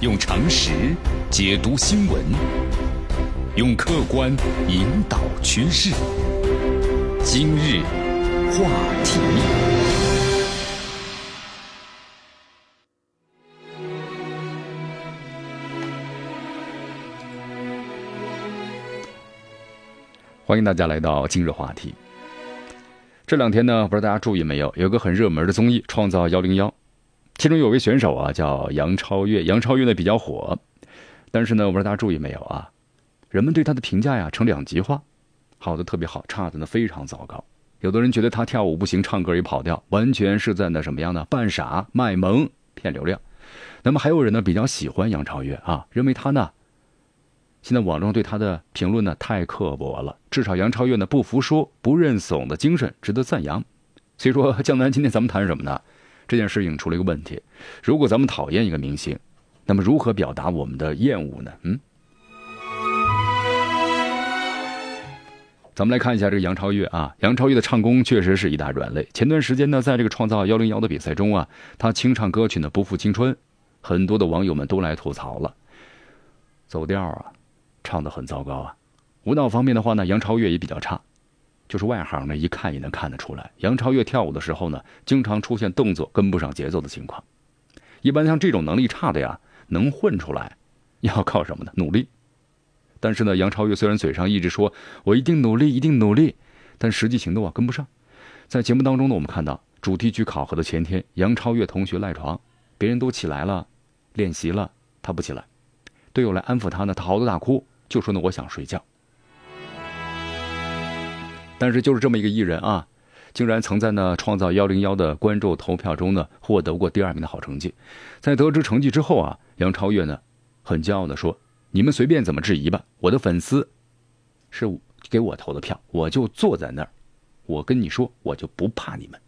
用常识解读新闻，用客观引导趋势。今日话题，欢迎大家来到今日话题。这两天呢，不知道大家注意没有，有个很热门的综艺《创造幺零幺》。其中有位选手啊，叫杨超越。杨超越呢比较火，但是呢，我不知道大家注意没有啊？人们对他的评价呀成两极化，好的特别好，差的呢非常糟糕。有的人觉得他跳舞不行，唱歌也跑调，完全是在那什么样的？扮傻卖萌骗流量。那么还有人呢比较喜欢杨超越啊，认为他呢，现在网上对他的评论呢太刻薄了。至少杨超越呢不服输、不认怂的精神值得赞扬。所以说，江南今天咱们谈什么呢？这件事情出了一个问题：如果咱们讨厌一个明星，那么如何表达我们的厌恶呢？嗯，咱们来看一下这个杨超越啊，杨超越的唱功确实是一大软肋。前段时间呢，在这个创造幺零幺的比赛中啊，她清唱歌曲呢《不负青春》，很多的网友们都来吐槽了，走调啊，唱的很糟糕啊。舞蹈方面的话呢，杨超越也比较差。就是外行呢，一看也能看得出来，杨超越跳舞的时候呢，经常出现动作跟不上节奏的情况。一般像这种能力差的呀，能混出来，要靠什么呢？努力。但是呢，杨超越虽然嘴上一直说“我一定努力，一定努力”，但实际行动啊跟不上。在节目当中呢，我们看到主题曲考核的前天，杨超越同学赖床，别人都起来了，练习了，他不起来，队友来安抚他呢，他嚎啕大哭，就说呢我想睡觉。但是就是这么一个艺人啊，竟然曾在呢创造幺零幺的观众投票中呢获得过第二名的好成绩。在得知成绩之后啊，杨超越呢很骄傲的说：“你们随便怎么质疑吧，我的粉丝是给我投的票，我就坐在那儿，我跟你说，我就不怕你们。”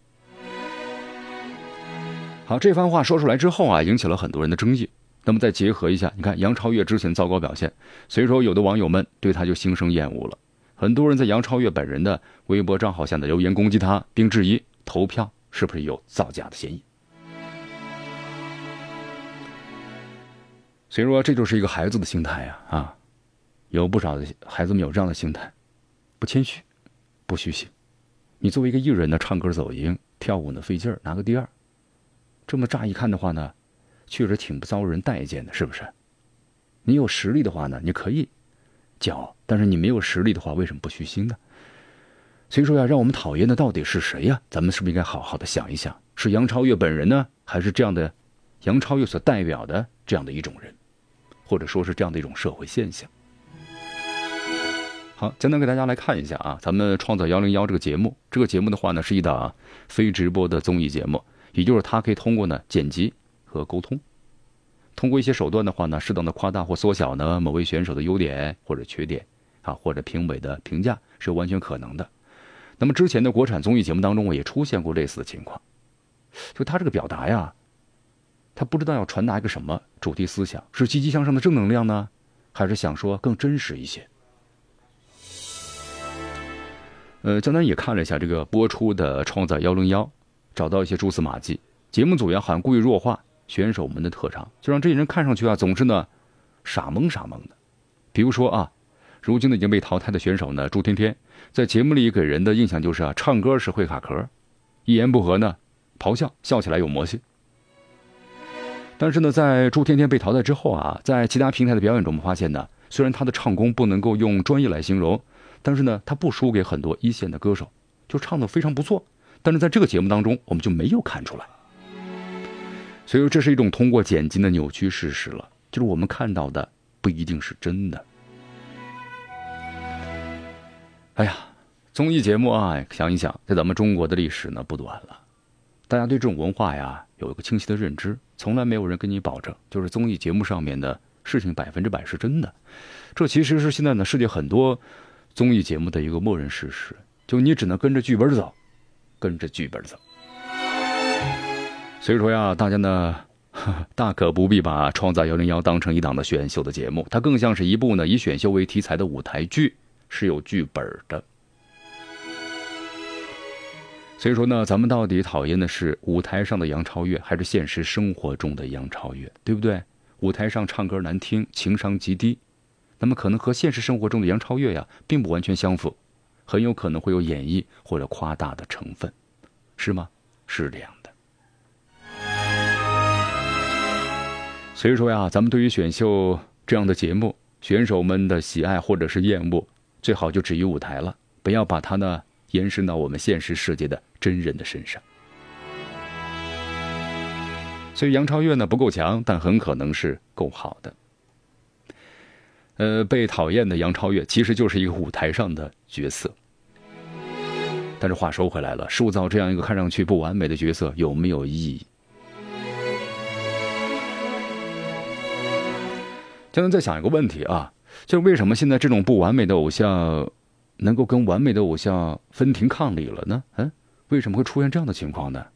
好，这番话说出来之后啊，引起了很多人的争议。那么再结合一下，你看杨超越之前糟糕表现，所以说有的网友们对他就心生厌恶了。很多人在杨超越本人的微博账号下的留言攻击他，并质疑投票是不是有造假的嫌疑。所以说，这就是一个孩子的心态呀！啊，有不少的孩子们有这样的心态，不谦虚，不虚心。你作为一个艺人呢，唱歌走音，跳舞呢费劲儿，拿个第二，这么乍一看的话呢，确实挺不遭人待见的，是不是？你有实力的话呢，你可以。骄傲，但是你没有实力的话，为什么不虚心呢？所以说呀，让我们讨厌的到底是谁呀？咱们是不是应该好好的想一想，是杨超越本人呢，还是这样的杨超越所代表的这样的一种人，或者说是这样的一种社会现象？好，简单给大家来看一下啊，咱们创造幺零幺这个节目，这个节目的话呢，是一档非直播的综艺节目，也就是它可以通过呢剪辑和沟通。通过一些手段的话呢，适当的夸大或缩小呢某位选手的优点或者缺点，啊或者评委的评价是完全可能的。那么之前的国产综艺节目当中，我也出现过类似的情况。就他这个表达呀，他不知道要传达一个什么主题思想，是积极向上的正能量呢，还是想说更真实一些？呃，江南也看了一下这个播出的《创造幺零幺》，找到一些蛛丝马迹，节目组呀好像故意弱化。选手们的特长，就让这些人看上去啊，总是呢傻懵傻懵的。比如说啊，如今呢已经被淘汰的选手呢朱天天，在节目里给人的印象就是啊，唱歌是会卡壳，一言不合呢咆哮，笑起来有魔性。但是呢，在朱天天被淘汰之后啊，在其他平台的表演中，我们发现呢，虽然他的唱功不能够用专业来形容，但是呢，他不输给很多一线的歌手，就唱的非常不错。但是在这个节目当中，我们就没有看出来。所以说，这是一种通过剪辑的扭曲事实了，就是我们看到的不一定是真的。哎呀，综艺节目啊，想一想，在咱们中国的历史呢不短了，大家对这种文化呀有一个清晰的认知，从来没有人跟你保证，就是综艺节目上面的事情百分之百是真的。这其实是现在呢世界很多综艺节目的一个默认事实，就你只能跟着剧本走，跟着剧本走。所以说呀，大家呢，大可不必把《创造幺零幺》当成一档的选秀的节目，它更像是一部呢以选秀为题材的舞台剧，是有剧本的。所以说呢，咱们到底讨厌的是舞台上的杨超越，还是现实生活中的杨超越，对不对？舞台上唱歌难听，情商极低，那么可能和现实生活中的杨超越呀，并不完全相符，很有可能会有演绎或者夸大的成分，是吗？是这样的。所以说呀，咱们对于选秀这样的节目，选手们的喜爱或者是厌恶，最好就止于舞台了，不要把它呢延伸到我们现实世界的真人的身上。所以杨超越呢不够强，但很可能是够好的。呃，被讨厌的杨超越其实就是一个舞台上的角色。但是话说回来了，塑造这样一个看上去不完美的角色有没有意义？江南在想一个问题啊，就是为什么现在这种不完美的偶像，能够跟完美的偶像分庭抗礼了呢？嗯，为什么会出现这样的情况呢？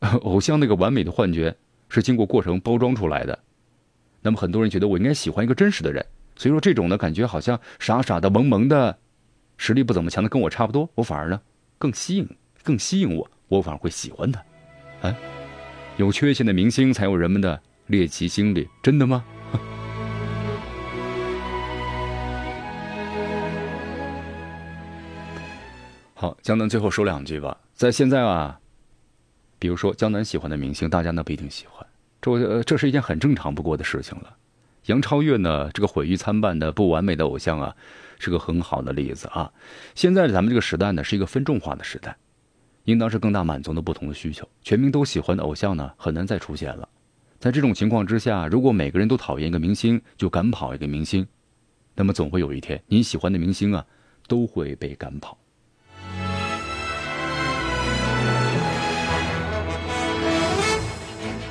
偶像那个完美的幻觉是经过过程包装出来的，那么很多人觉得我应该喜欢一个真实的人，所以说这种呢感觉好像傻傻的萌萌的，实力不怎么强的跟我差不多，我反而呢更吸引更吸引我，我反而会喜欢他。哎，有缺陷的明星才有人们的猎奇心理，真的吗？好，江南最后说两句吧，在现在啊。比如说江南喜欢的明星，大家呢不一定喜欢，这这是一件很正常不过的事情了。杨超越呢，这个毁誉参半的不完美的偶像啊，是个很好的例子啊。现在咱们这个时代呢，是一个分众化的时代，应当是更大满足的不同的需求。全民都喜欢的偶像呢，很难再出现了。在这种情况之下，如果每个人都讨厌一个明星，就赶跑一个明星，那么总会有一天，你喜欢的明星啊，都会被赶跑。